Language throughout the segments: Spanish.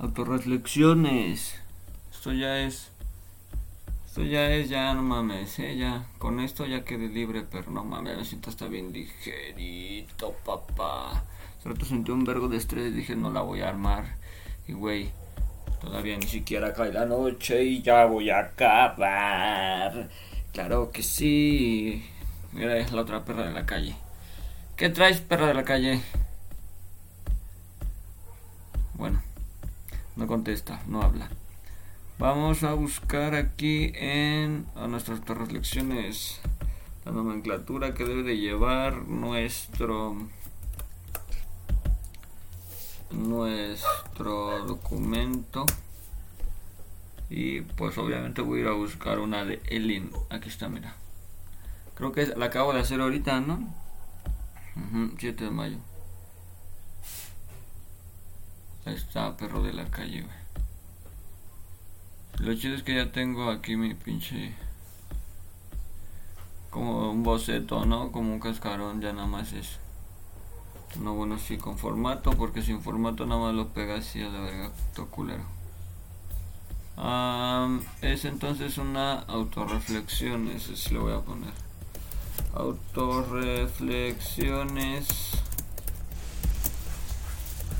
Autoreflexiones. Esto ya es. Esto ya es, ya no mames, eh. Con esto ya quedé libre, pero no mames, me siento hasta bien ligerito, papá. Solo sentí un vergo de estrés, dije no la voy a armar. Y güey, todavía ni siquiera cae la noche y ya voy a acabar. Claro que sí. Mira, es la otra perra de la calle. ¿Qué traes, perra de la calle? Bueno, no contesta, no habla. Vamos a buscar aquí en a nuestras lecciones la nomenclatura que debe de llevar nuestro nuestro documento. Y pues obviamente voy a ir a buscar una de Elin. Aquí está mira. Creo que la acabo de hacer ahorita no 7 de mayo ahí está perro de la calle lo chido es que ya tengo aquí mi pinche. Como un boceto, ¿no? Como un cascarón, ya nada más es. No, bueno, sí, con formato, porque sin formato nada más lo pega así a la verga, todo culero. es entonces una autorreflexión, ese sí lo voy a poner. Autorreflexiones.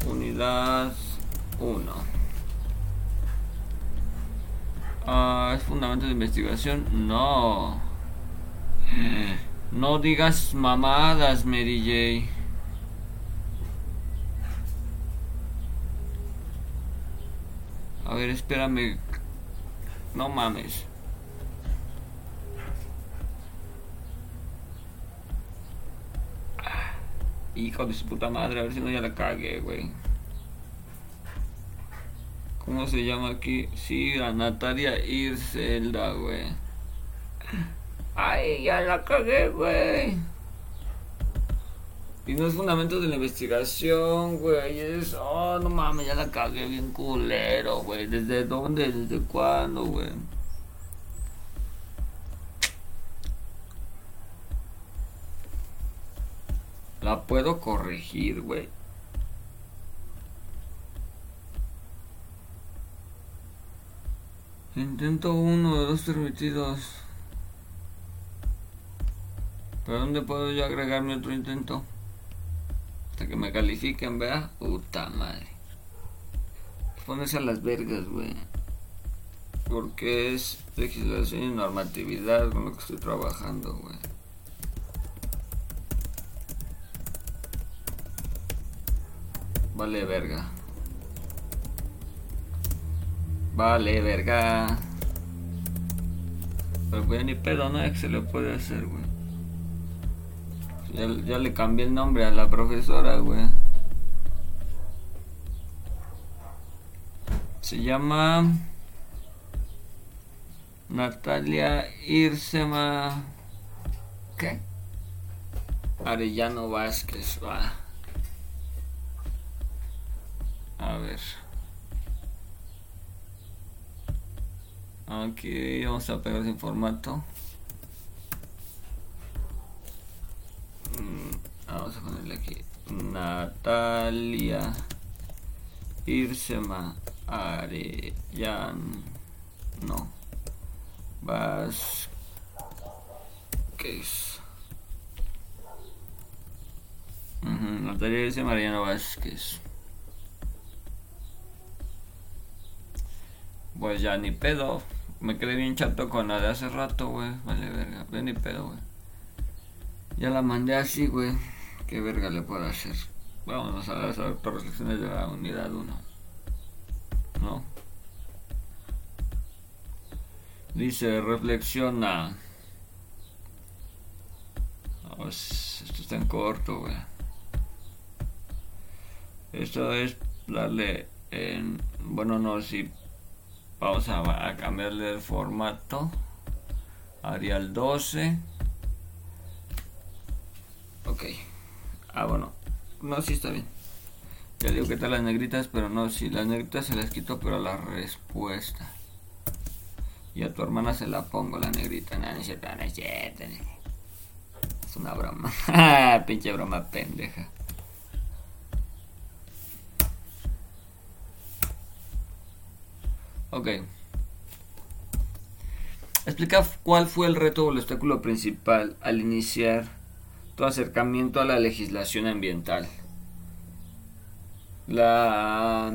Unidad 1. Ah, ¿Es fundamento de investigación? No. No digas mamadas, Mary J. A ver, espérame. No mames. Hijo de su puta madre, a ver si no ya la cagué, güey. ¿Cómo se llama aquí? Sí, a Natalia Irselda, güey. Ay, ya la cagué, güey. Y no es fundamento de la investigación, güey. Es, oh, no mames, ya la cagué bien culero, güey. ¿Desde dónde? ¿Desde cuándo, güey? La puedo corregir, güey. Intento uno de dos permitidos. ¿Pero dónde puedo yo agregar mi otro intento? Hasta que me califiquen, vea. Puta madre. Pones a las vergas, güey. Porque es legislación y normatividad con lo que estoy trabajando, güey. Vale, verga. Vale, verga. Pero pues ni pedo, ¿no? Es que se le puede hacer, güey. Ya, ya, le cambié el nombre a la profesora, güey. Se llama Natalia Irsema. ¿Qué? Arellano Vázquez, va. A ver. Aquí vamos a pegar sin formato. Mm, vamos a ponerle aquí. Natalia Irsema Arellano Vázquez. Natalia Irsema Arellano Vázquez. Pues ya ni pedo. Me quedé bien chato con la de hace rato, güey. Vale, verga. Ven ni pedo, güey. Ya la mandé así, güey. ¿Qué verga le puedo hacer? Vámonos a las reflexiones de la unidad 1. ¿No? Dice, reflexiona. Pues, esto está en corto, güey. Esto es darle en, bueno, no, si vamos a, cambiarle el formato. Arial 12. Ok. Ah, bueno. No, sí está bien. Ya digo que están las negritas, pero no, si las negritas se las quito, pero la respuesta. Y a tu hermana se la pongo la negrita. No, no es. Es una broma. Pinche broma pendeja. Ok. Explica cuál fue el reto o el obstáculo principal al iniciar tu acercamiento a la legislación ambiental. La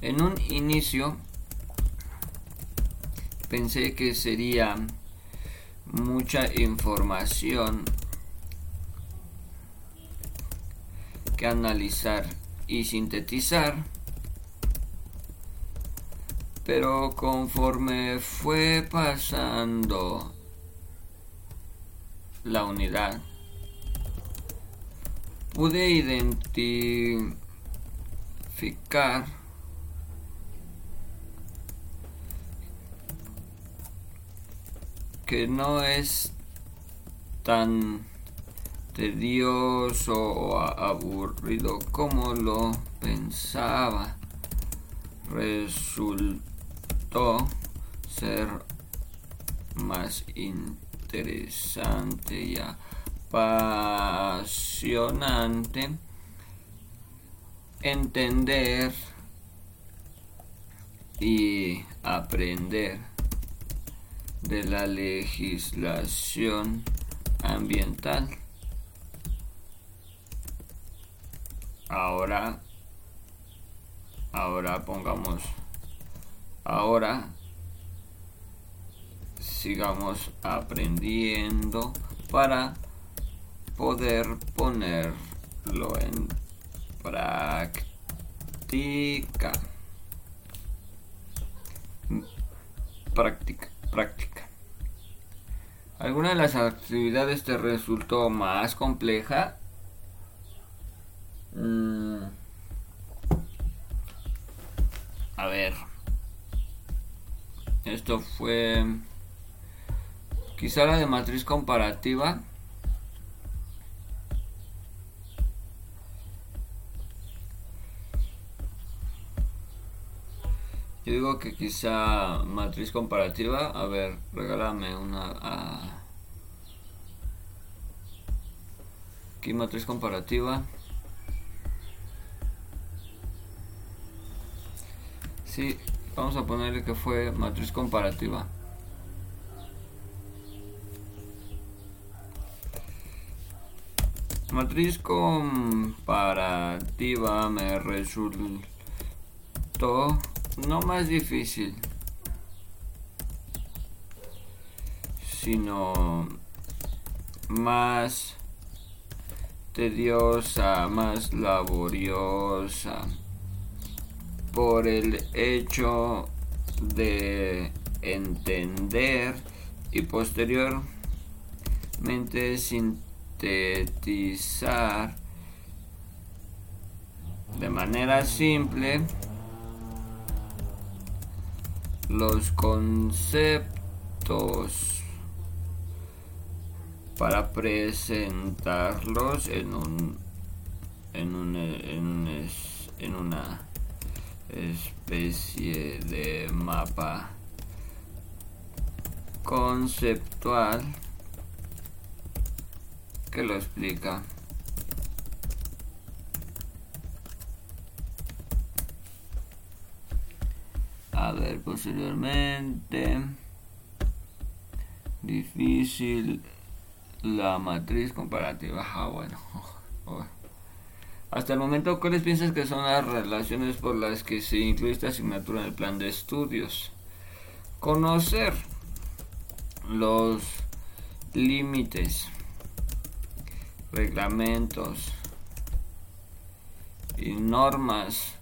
En un inicio pensé que sería mucha información que analizar y sintetizar, pero conforme fue pasando la unidad, pude identificar que no es tan tedioso o aburrido como lo pensaba. Resultó ser más interesante y apasionante entender y aprender de la legislación ambiental. Ahora, ahora pongamos, ahora sigamos aprendiendo para poder ponerlo en práctica. Práctica, práctica. ¿Alguna de las actividades te resultó más compleja? A ver. Esto fue quizá la de matriz comparativa. Yo digo que quizá matriz comparativa. A ver, regálame una. Aquí matriz comparativa. Sí, vamos a ponerle que fue matriz comparativa. Matriz comparativa me resultó no más difícil, sino más tediosa, más laboriosa por el hecho de entender y posteriormente sintetizar de manera simple los conceptos para presentarlos en un en un en, en una especie de mapa conceptual que lo explica. A ver, posteriormente, difícil la matriz comparativa. Ah, bueno. Hasta el momento, ¿cuáles piensas que son las relaciones por las que se incluye esta asignatura en el plan de estudios? Conocer los límites, reglamentos y normas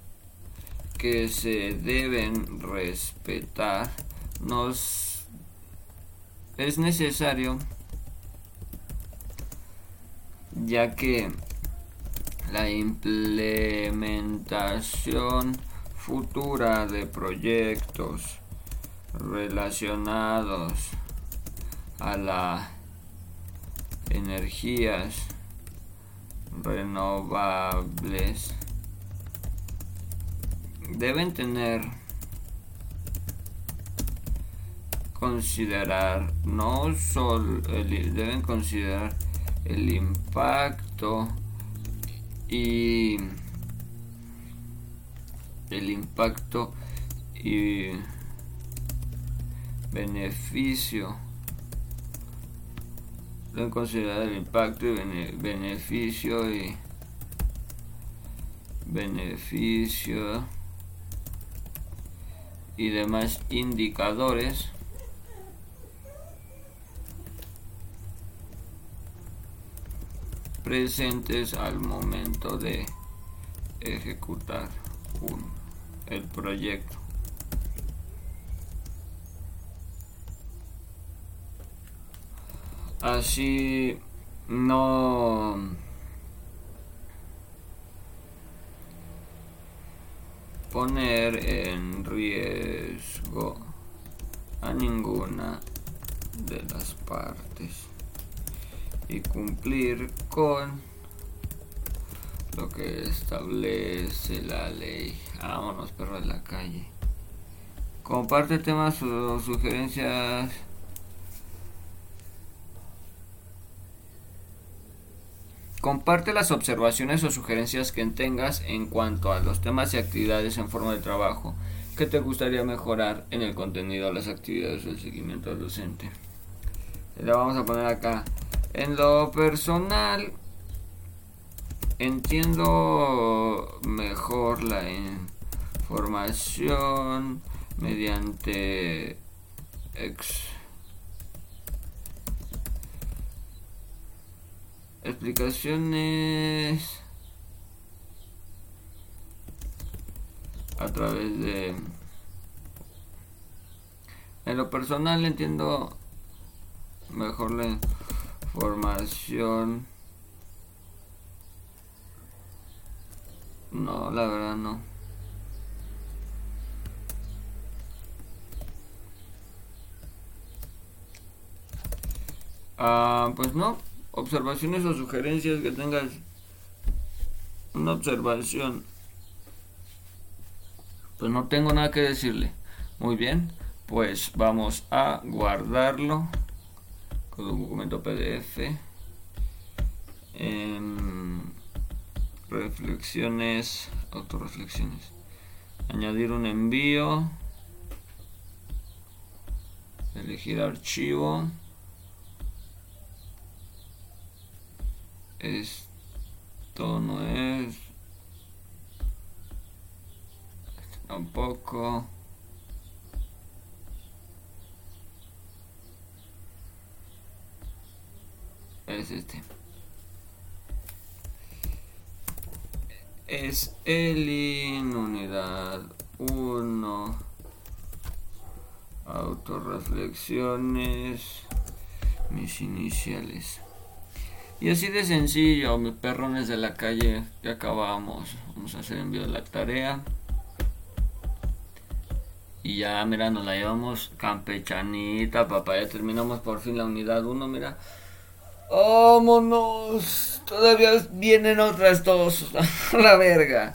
que se deben respetar nos es necesario ya que la implementación futura de proyectos relacionados a las energías renovables deben tener considerar no solo deben considerar el impacto y el impacto y beneficio deben considerar el impacto y beneficio y beneficio y demás indicadores presentes al momento de ejecutar el proyecto. Así no poner en riesgo a ninguna de las partes y cumplir con lo que establece la ley. Vámonos, perro de la calle. Comparte temas o sugerencias. Comparte las observaciones o sugerencias que tengas en cuanto a los temas y actividades en forma de trabajo que te gustaría mejorar en el contenido de las actividades del seguimiento del docente. Le vamos a poner acá en lo personal, entiendo mejor la información mediante explicaciones a través de en lo personal entiendo mejor la Formación. No, la verdad no. Ah, pues no. Observaciones o sugerencias que tengas. Una observación. Pues no tengo nada que decirle. Muy bien. Pues vamos a guardarlo documento PDF. reflexiones, autorreflexiones. Añadir un envío. Elegir archivo. Esto no es. Tampoco. Es este. Es el in unidad 1. Autorreflexiones. Mis iniciales. Y así de sencillo, mis perrones de la calle, ya acabamos. Vamos a hacer envío de la tarea. Y ya, mira, nos la llevamos campechanita, papá. Ya terminamos por fin la unidad 1, mira. Vámonos. Todavía vienen otras dos. la verga.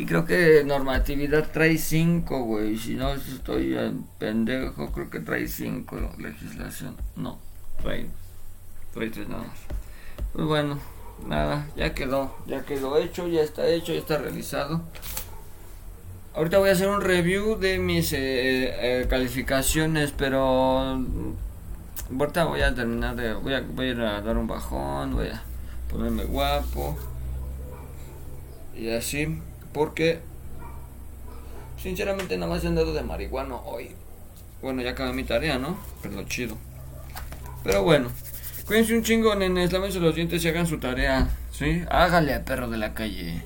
Y creo que normatividad trae 5, güey. Si no estoy en pendejo, creo que trae 5 legislación. No, trae, trae 3 nada más. Pues bueno, nada, ya quedó. Ya quedó hecho, ya está hecho, ya está realizado. Ahorita voy a hacer un review de mis eh, eh, calificaciones, pero Ahorita voy a terminar de. Voy a, voy a ir a dar un bajón, voy a ponerme guapo. Y así, porque. Sinceramente, nada más he andado de marihuana hoy. Bueno, ya acabé mi tarea, ¿no? Pero chido. Pero bueno, cuídense un chingo, nenes. Lávense los dientes y hagan su tarea. ¿Sí? Hágale a perro de la calle.